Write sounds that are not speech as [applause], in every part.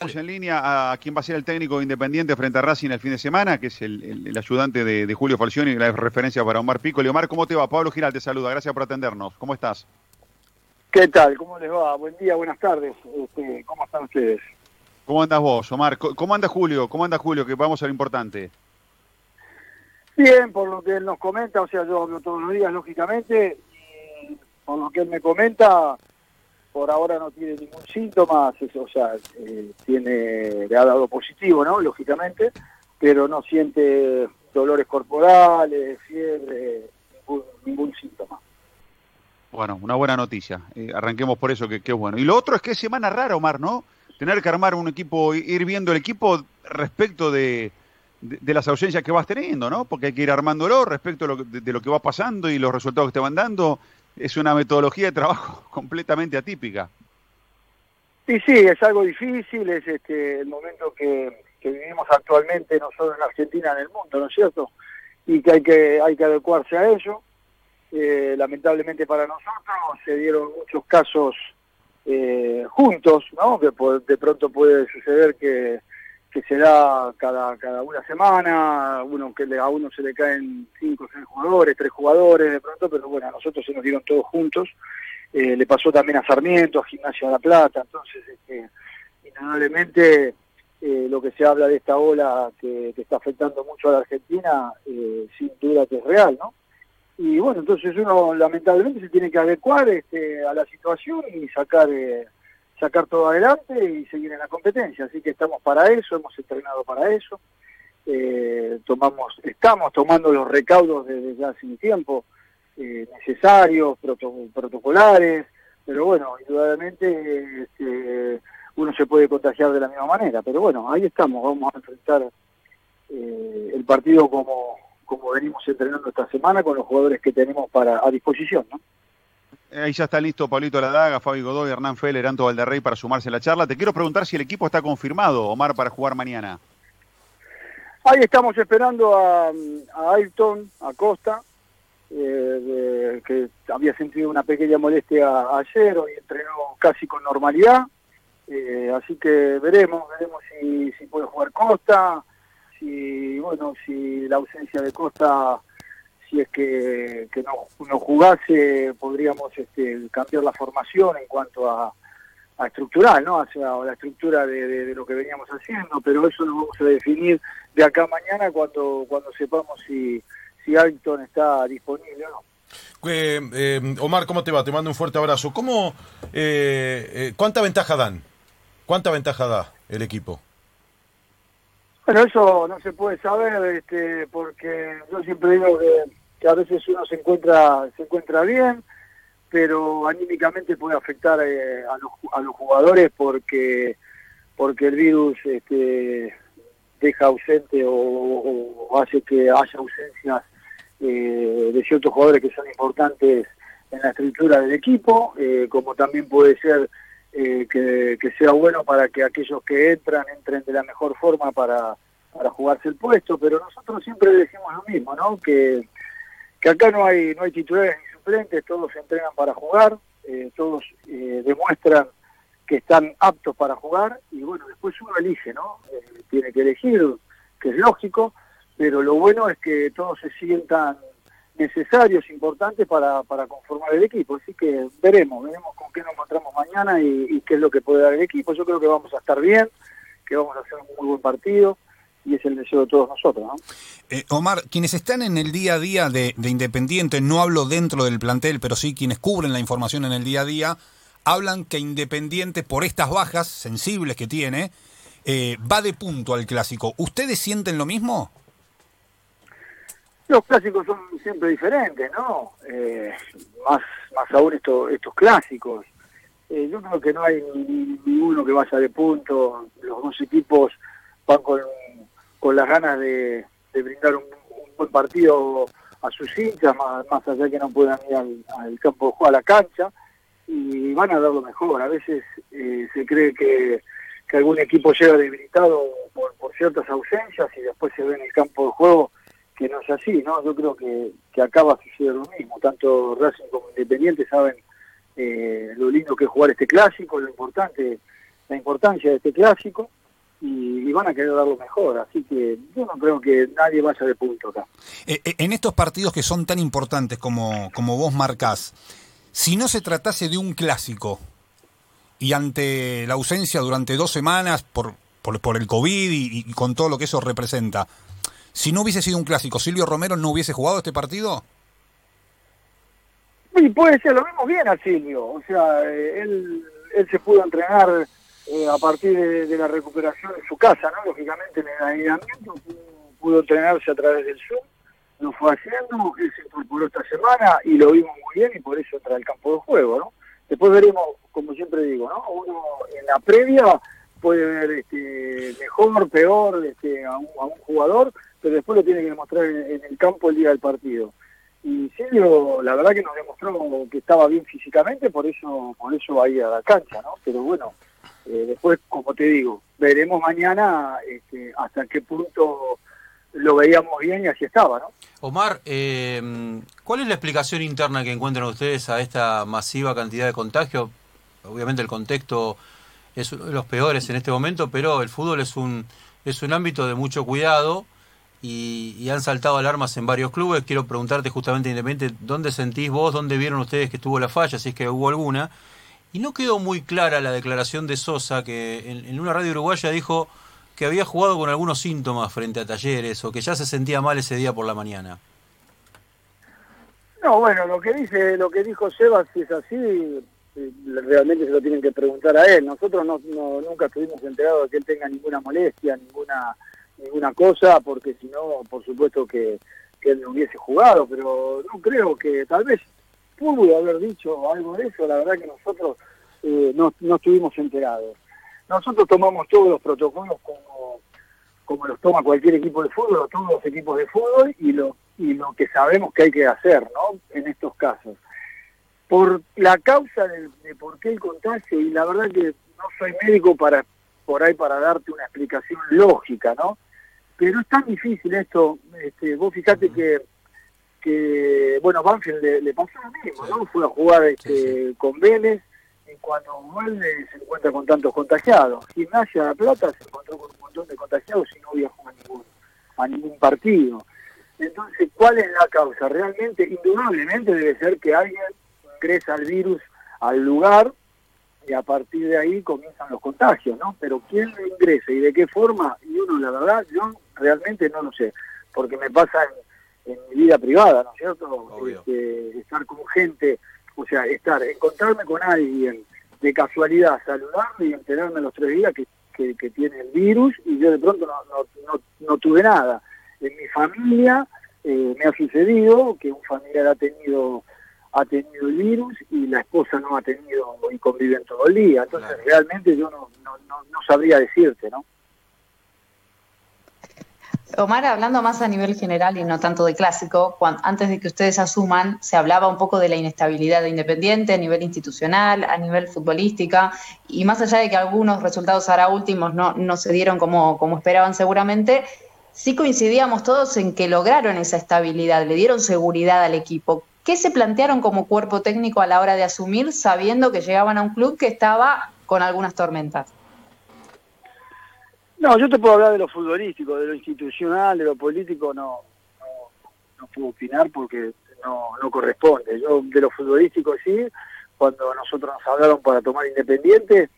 en línea a quien va a ser el técnico independiente frente a Racing el fin de semana, que es el, ayudante de, Julio Falcioni, la referencia para Omar Pico. Omar, ¿cómo te va? Pablo Giral te saluda, gracias por atendernos. ¿Cómo estás? ¿Qué tal? ¿Cómo les va? Buen día, buenas tardes. Este, ¿Cómo están ustedes? ¿Cómo andas vos, Omar? ¿Cómo anda Julio? ¿Cómo anda Julio? Que vamos a lo importante. Bien, por lo que él nos comenta, o sea, yo hablo todos los días, lógicamente, y por lo que él me comenta, por ahora no tiene ningún síntoma, o sea, eh, tiene, le ha dado positivo, ¿no? Lógicamente, pero no siente dolores corporales, fiebre, ningún, síntoma. Bueno, una buena noticia. Eh, arranquemos por eso, que, es bueno. Y lo otro es que es semana rara, Omar, ¿no? Tener que armar un equipo, ir viendo el equipo respecto de, de, las ausencias que vas teniendo, ¿no? Porque hay que ir armándolo respecto lo, de, lo que va pasando y los resultados que te van dando es una metodología de trabajo [laughs] completamente atípica. Sí, sí, es algo difícil, es este, el momento que, vivimos actualmente, no solo en Argentina, en el mundo, ¿no es cierto? Y que hay que, hay que adecuarse a ello. Eh, lamentablemente para nosotros se dieron muchos casos eh, juntos, ¿no? Que de pronto puede suceder que que se da cada, cada una semana, uno que a uno se le caen cinco o seis jugadores, tres jugadores de pronto, pero bueno, a nosotros se nos dieron todos juntos. Eh, le pasó también a Sarmiento, a Gimnasia de la Plata, entonces, este, indudablemente, eh, lo que se habla de esta ola que, está afectando mucho a la Argentina, eh, sin duda que es real, ¿no? Y bueno, entonces uno lamentablemente se tiene que adecuar este, a la situación y sacar sacar todo adelante y seguir en la competencia. Así que estamos para eso, hemos entrenado para eso. Eh, tomamos, estamos tomando los recaudos desde ya sin tiempo eh, necesarios, protocolares, pero bueno, indudablemente este, uno se puede contagiar de la misma manera. Pero bueno, ahí estamos, vamos a enfrentar eh, el partido como, como venimos entrenando esta semana con los jugadores que tenemos para a disposición, ¿no? Ahí ya está listo Pablito Ladaga, Fabi Godoy, Hernán Feller, Anto Valderrey para sumarse a la charla. Te quiero preguntar si el equipo está confirmado, Omar, para jugar mañana. Ahí estamos esperando a, a Ayrton, a Costa, eh, que había sentido una pequeña molestia ayer, hoy entrenó casi con normalidad. Eh, así que veremos, veremos si, si puede jugar Costa, si, bueno, si la ausencia de Costa si es que, no, jugase, podríamos este, cambiar la formación en cuanto a, estructural, ¿no? Hacia la estructura de, lo que veníamos haciendo, pero eso lo vamos a definir de acá a mañana cuando, cuando sepamos si, si Alton está disponible o no. Eh, eh, Omar, ¿cómo te va? Te mando un fuerte abrazo. ¿Cómo, eh, ¿Cuánta ventaja dan? ¿Cuánta ventaja da el equipo? Bueno, eso no se puede saber, este, porque yo siempre digo que que a veces uno se encuentra se encuentra bien, pero anímicamente puede afectar eh, a, los, a los jugadores porque porque el virus este, deja ausente o, hace que haya ausencias eh, de ciertos jugadores que son importantes en la estructura del equipo, eh, como también puede ser que, que, sea bueno para que aquellos que entran entren de la mejor forma para, para jugarse el puesto, pero nosotros siempre decimos lo mismo, ¿no? Que que acá no hay no hay titulares ni suplentes, todos se entrenan para jugar, eh, todos eh, demuestran que están aptos para jugar y bueno, después uno elige, ¿no? Eh, tiene que elegir, que es lógico, pero lo bueno es que todos se sientan necesarios, importantes para, para conformar el equipo. Así que veremos, veremos con qué nos encontramos mañana y, y qué es lo que puede dar el equipo. Yo creo que vamos a estar bien, que vamos a hacer un muy buen partido y es el deseo de todos nosotros. ¿no? Eh, Omar, quienes están en el día a día de, Independiente, no hablo dentro del plantel, pero sí quienes cubren la información en el día a día, hablan que Independiente, por estas bajas sensibles que tiene, eh, va de punto al clásico. ¿Ustedes sienten lo mismo? Los clásicos son siempre diferentes, ¿no? Eh, más, más aún estos estos clásicos. yo creo que no hay ninguno que vaya de punto. Los dos equipos van con las ganas de, brindar un, buen partido a sus hinchas, más, allá que no puedan ir al, campo de juego, a la cancha, y van a dar lo mejor. A veces eh, se cree que, algún equipo llega debilitado por, ciertas ausencias y después se ve en el campo de juego que no es así, ¿no? Yo creo que, que acá va a suceder lo mismo. Tanto Racing como Independiente saben eh, lo lindo que es jugar este clásico, lo importante la importancia de este clásico y, van a querer dar lo mejor. Así que yo no creo que nadie vaya de punto acá. Eh, eh, en estos partidos que son tan importantes como, como vos marcás, si no se tratase de un clásico y ante la ausencia durante dos semanas por, por, el COVID y, con todo lo que eso representa, si no hubiese sido un clásico, ¿Silvio Romero no hubiese jugado este partido? Sí, puede ser, lo vimos bien a Silvio. O sea, eh, él, él se pudo entrenar eh, a partir de, la recuperación en su casa, ¿no? Lógicamente en el aislamiento pudo, entrenarse a través del Zoom, lo fue haciendo, él se incorporó esta semana y lo vimos muy bien y por eso entra al campo de juego, ¿no? Después veremos, como siempre digo, ¿no? Uno en la previa puede ver este, mejor, peor este, a, un, jugador, pero después lo tiene que demostrar en, el campo el día del partido. Y Silvio, la verdad que nos demostró que estaba bien físicamente, por eso, por eso a ir a la cancha, ¿no? Pero bueno, eh, después, como te digo, veremos mañana este, hasta qué punto lo veíamos bien y así estaba, ¿no? Omar, eh, ¿cuál es la explicación interna que encuentran ustedes a esta masiva cantidad de contagios? Obviamente el contexto es uno de los peores en este momento, pero el fútbol es un, es un ámbito de mucho cuidado y, y han saltado alarmas en varios clubes. Quiero preguntarte justamente, Independiente, ¿dónde sentís vos, dónde vieron ustedes que estuvo la falla, si es que hubo alguna? Y no quedó muy clara la declaración de Sosa, que en, una radio uruguaya dijo que había jugado con algunos síntomas frente a talleres o que ya se sentía mal ese día por la mañana. No, bueno, lo que dice, lo que dijo Sebas es así, eh, realmente se lo tienen que preguntar a él. Nosotros no, nunca estuvimos enterados de que él tenga ninguna molestia, ninguna ninguna cosa, porque si no, por supuesto que, que él no hubiese jugado, pero no creo que tal vez pudo haber dicho algo de eso, la verdad que nosotros eh, no, no estuvimos enterados. Nosotros tomamos todos los protocolos como, como los toma cualquier equipo de fútbol, todos los equipos de fútbol, y lo, y lo que sabemos que hay que hacer ¿no? en estos casos. Por la causa de, por qué el contagio, y la verdad que no soy médico para por ahí para darte una explicación lógica, ¿no? Pero es tan difícil esto, este, vos fijate que que, bueno, Banfield le, pasó lo mismo, ¿no? Fue a jugar este, con Vélez y cuando vuelve se encuentra con tantos contagiados. Gimnasia de La Plata se encontró con un montón de contagiados y no jugado a ningún, a ningún partido. Entonces, ¿cuál es la causa? Realmente, indudablemente debe ser que alguien ingresa al virus al lugar y a partir de ahí comienzan los contagios, ¿no? Pero quién lo ingresa y de qué forma, y uno, la verdad, yo realmente no lo sé, porque me pasa en en mi vida privada, ¿no es cierto? Este, estar con gente, o sea, estar, encontrarme con alguien de casualidad, saludarme y enterarme los tres días que, que, tiene el virus y yo de pronto no, no, no, tuve nada. En mi familia eh, me ha sucedido que un familiar ha tenido ha tenido el virus y la esposa no ha tenido y conviven todo el día. Entonces realmente yo no, no, no sabría decirte, ¿no? Omar, hablando más a nivel general y no tanto de clásico, antes de que ustedes asuman, se hablaba un poco de la inestabilidad de Independiente a nivel institucional, a nivel futbolística, y más allá de que algunos resultados ahora últimos no, no se dieron como, como esperaban seguramente, sí coincidíamos todos en que lograron esa estabilidad, le dieron seguridad al equipo. ¿Qué se plantearon como cuerpo técnico a la hora de asumir sabiendo que llegaban a un club que estaba con algunas tormentas? No, yo te puedo hablar de lo futbolístico, de lo institucional, de lo político, no, no, puedo opinar porque no, no corresponde. Yo de lo futbolístico sí, cuando nosotros nos hablaron para tomar Independiente,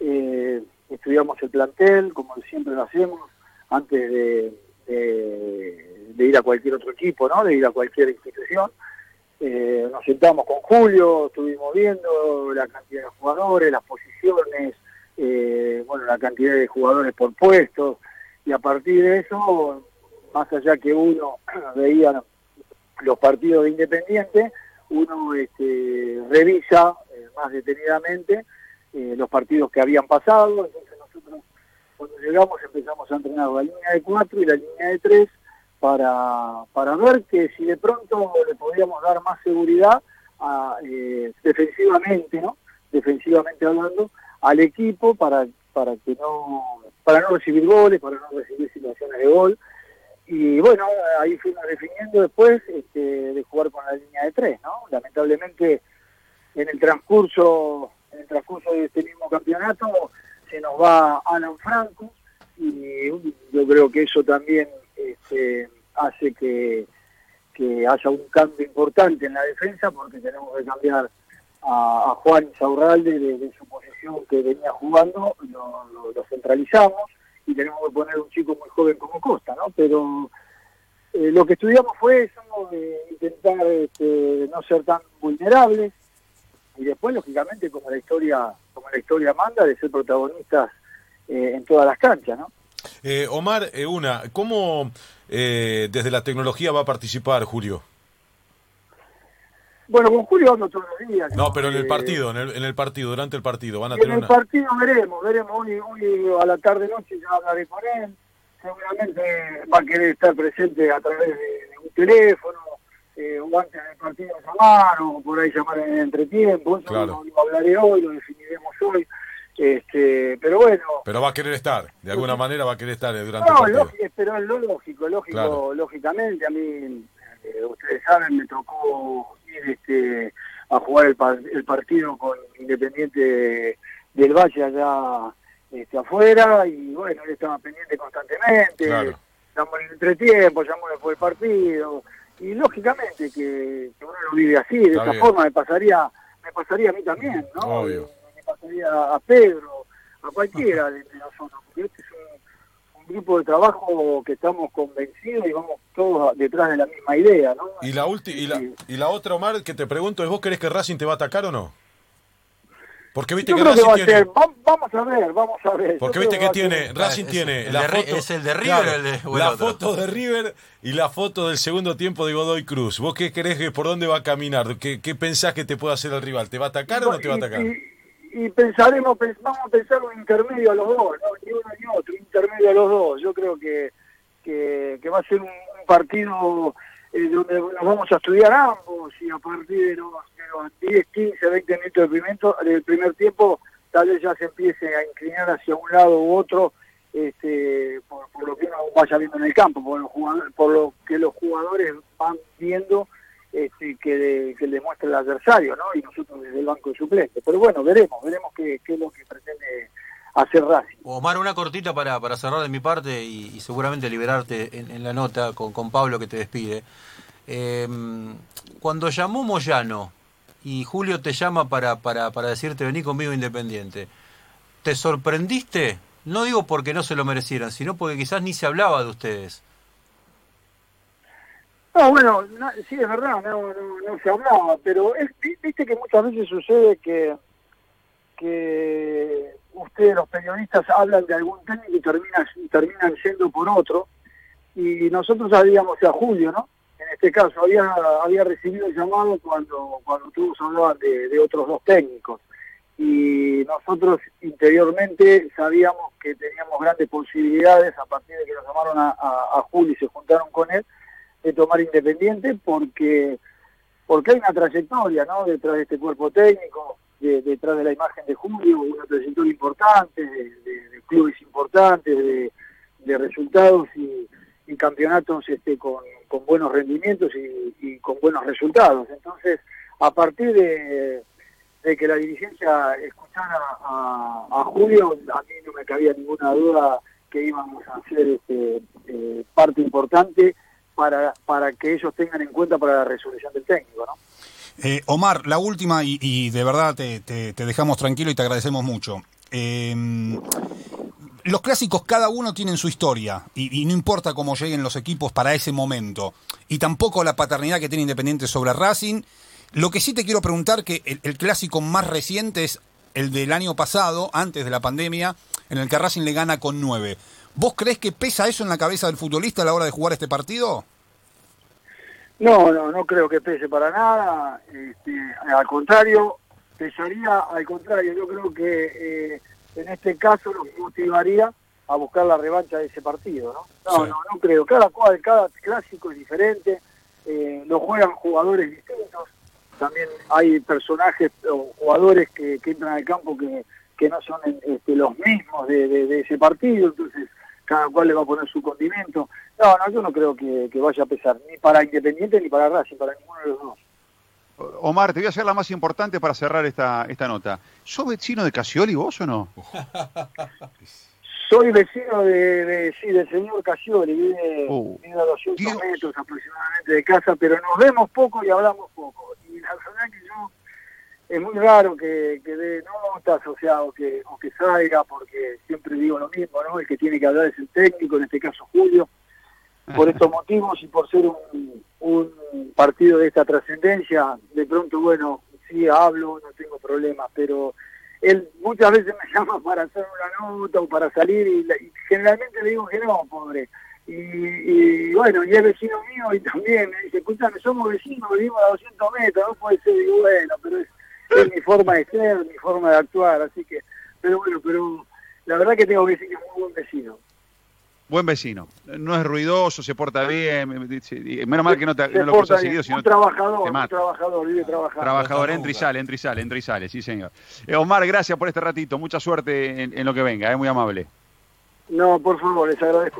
eh, estudiamos el plantel, como siempre lo hacemos, antes de, de, ir a cualquier otro equipo, ¿no? de ir a cualquier institución. Eh, nos sentamos con Julio, estuvimos viendo la cantidad de jugadores, las posiciones, eh, bueno, la cantidad de jugadores por puestos, y a partir de eso, más allá que uno [clears throat] veía los partidos de Independiente, uno este, revisa eh, más detenidamente eh, los partidos que habían pasado, entonces nosotros cuando llegamos empezamos a entrenar la línea de cuatro y la línea de tres para, para ver que si de pronto le podíamos dar más seguridad a, defensivamente, ¿no? Defensivamente hablando, al equipo para, para que no, para no recibir goles, para no recibir situaciones de gol. Y bueno, ahí fuimos definiendo después este, de jugar con la línea de tres, ¿no? Lamentablemente en el transcurso, en el transcurso de este mismo campeonato se nos va Alan Franco y yo creo que eso también este, hace que, que haya un cambio importante en la defensa porque tenemos que cambiar a, Juan Saurralde de, su posición que venía jugando, lo, centralizamos y tenemos que poner un chico muy joven como Costa, ¿no? Pero eh, lo que estudiamos fue eso, intentar este, no ser tan vulnerables y después, lógicamente, como la historia como la historia manda, de ser protagonistas eh, en todas las canchas, ¿no? Eh, Omar, una, ¿cómo desde la tecnología va a participar Julio? Bueno, con Julio ando todos los días. No, pero en el partido, en el, en el partido, durante el partido, van a tener En el partido veremos, veremos. Hoy, hoy a la tarde-noche ya hablaré con él. Seguramente va a querer estar presente a través de, un teléfono, eh, o antes del partido llamar, o por ahí llamar en el entretiempo. Eso claro. lo, hablaré hoy, lo definiremos hoy. Este, pero bueno. Pero va a querer estar, de alguna manera va a querer estar durante el partido. pero es lo lógico, lógico, lógicamente. A mí, eh, ustedes saben, me tocó este, a jugar el, partido con Independiente del Valle allá este, afuera y bueno, él estaba pendiente constantemente, claro. llamó en el entretiempo, llamó después del partido y lógicamente que, uno lo vive así, de esa forma me pasaría me pasaría a mí también, ¿no? Me, pasaría a Pedro, a cualquiera de, nosotros, porque este es grupo de trabajo que estamos convencidos y vamos todos detrás de la misma idea, ¿no? Y la, y la, y la otra, Omar, que te pregunto es, ¿vos crees que Racing te va a atacar o no? Porque viste que Racing tiene... Vamos a ver, vamos a ver. Porque viste que tiene, Racing tiene la foto... ¿Es el de River el de, La foto de River y la foto del segundo tiempo de Godoy Cruz. ¿Vos qué crees que por dónde va a caminar? ¿Qué, qué pensás que te puede hacer el rival? ¿Te va a atacar o no te va a atacar? y pensaremos, vamos a pensar un intermedio a los dos, ¿no? ni uno ni otro, intermedio a los dos. Yo creo que, que, va a ser un, partido eh, donde nos vamos a estudiar ambos y a partir de los, 10, 15, 20 minutos del primer, del primer tiempo tal vez ya se empiece a inclinar hacia un lado u otro este, por, lo que uno vaya viendo en el campo, por, por lo que los jugadores van viendo este, que, que le muestre el adversario, ¿no? Y nosotros desde el banco de suplentes. Pero bueno, veremos, veremos qué, qué es lo que pretende hacer Racing. Omar, una cortita para, para cerrar de mi parte y, seguramente liberarte en, la nota con, con, Pablo que te despide. Em, cuando llamó Moyano y Julio te llama para, para, para decirte vení conmigo Independiente, ¿te sorprendiste? No digo porque no se lo merecieran, sino porque quizás ni se hablaba de ustedes. No, bueno, sí es verdad, no, no, se hablaba, pero es, viste que muchas veces sucede que, que ustedes los periodistas hablan de algún técnico y terminan, terminan siendo por otro, y nosotros sabíamos a Julio, ¿no? En este caso, había, había recibido el llamado cuando, cuando todos hablaban de, de otros dos técnicos, y nosotros interiormente sabíamos que teníamos grandes posibilidades a partir de que nos llamaron a, a Julio y se juntaron con él, de tomar Independiente porque porque hay una trayectoria ¿no? detrás de este cuerpo técnico, detrás de la imagen de Julio, una trayectoria importante, de, clubes importantes, de, resultados y, campeonatos este, con, buenos rendimientos y, con buenos resultados. Entonces, a partir de, que la dirigencia escuchara a, Julio, a mí no me cabía ninguna duda que íbamos a ser este, eh, parte importante para, para que ellos tengan en cuenta para la resolución del técnico, ¿no? Eh, Omar, la última, y, de verdad te, dejamos tranquilo y te agradecemos mucho. Em, los clásicos cada uno tienen su historia y, no importa cómo lleguen los equipos para ese momento y tampoco la paternidad que tiene Independiente sobre Racing. Lo que sí te quiero preguntar que el, el, clásico más reciente es el del año pasado, antes de la pandemia, en el que Racing le gana con nueve. ¿Vos crees que pesa eso en la cabeza del futbolista a la hora de jugar este partido? No, no, no creo que pese para nada. Este, al contrario, pesaría al contrario. Yo creo que eh, en este caso lo motivaría a buscar la revancha de ese partido, ¿no? No, no, no creo. Cada cual, cada clásico es diferente. Eh, lo juegan jugadores distintos. También hay personajes o jugadores que, entran al campo que, que no son este, los mismos de, de ese partido. Entonces, cada cual le va a poner su condimento. No, no, yo no creo que, vaya a pesar, ni para Independiente ni para Racing, para ninguno de los dos. Omar, te voy a hacer la más importante para cerrar esta, esta nota. ¿Sos vecino de Casioli vos o no? [laughs] Soy vecino de, de- sí, del señor Casioli, vive, vive a 200 Dios. metros aproximadamente de casa, pero nos vemos poco y hablamos poco. Y la verdad que yo, es muy raro que, que dé notas, o sea, o que, o que salga, porque siempre digo lo mismo, ¿no? El que tiene que hablar es el técnico, en este caso Julio, por [laughs] estos motivos y por ser un, un partido de esta trascendencia, de pronto, bueno, sí hablo, no tengo problema, pero él muchas veces me [laughs] llama para hacer una nota o para salir y, y generalmente le digo que no, pobre. Y, y bueno, y es vecino mío y también me dice, escúchame, somos vecinos, vivimos a 200 metros, no puede ser, y bueno, pero es, es mi forma de ser, mi forma de actuar, así que, pero bueno, pero la verdad que tengo que decir que es muy buen vecino. Buen vecino. No es ruidoso, se porta bien. Menos mal que no, te, Se no lo cruzas seguido, sino un trabajador, te un trabajador, vive trabajando. Trabajador, entra y sale, entra y sale, entra y sale, sí señor. Eh, Omar, gracias por este ratito, mucha suerte en, en lo que venga, es muy amable. No, por favor, les agradezco.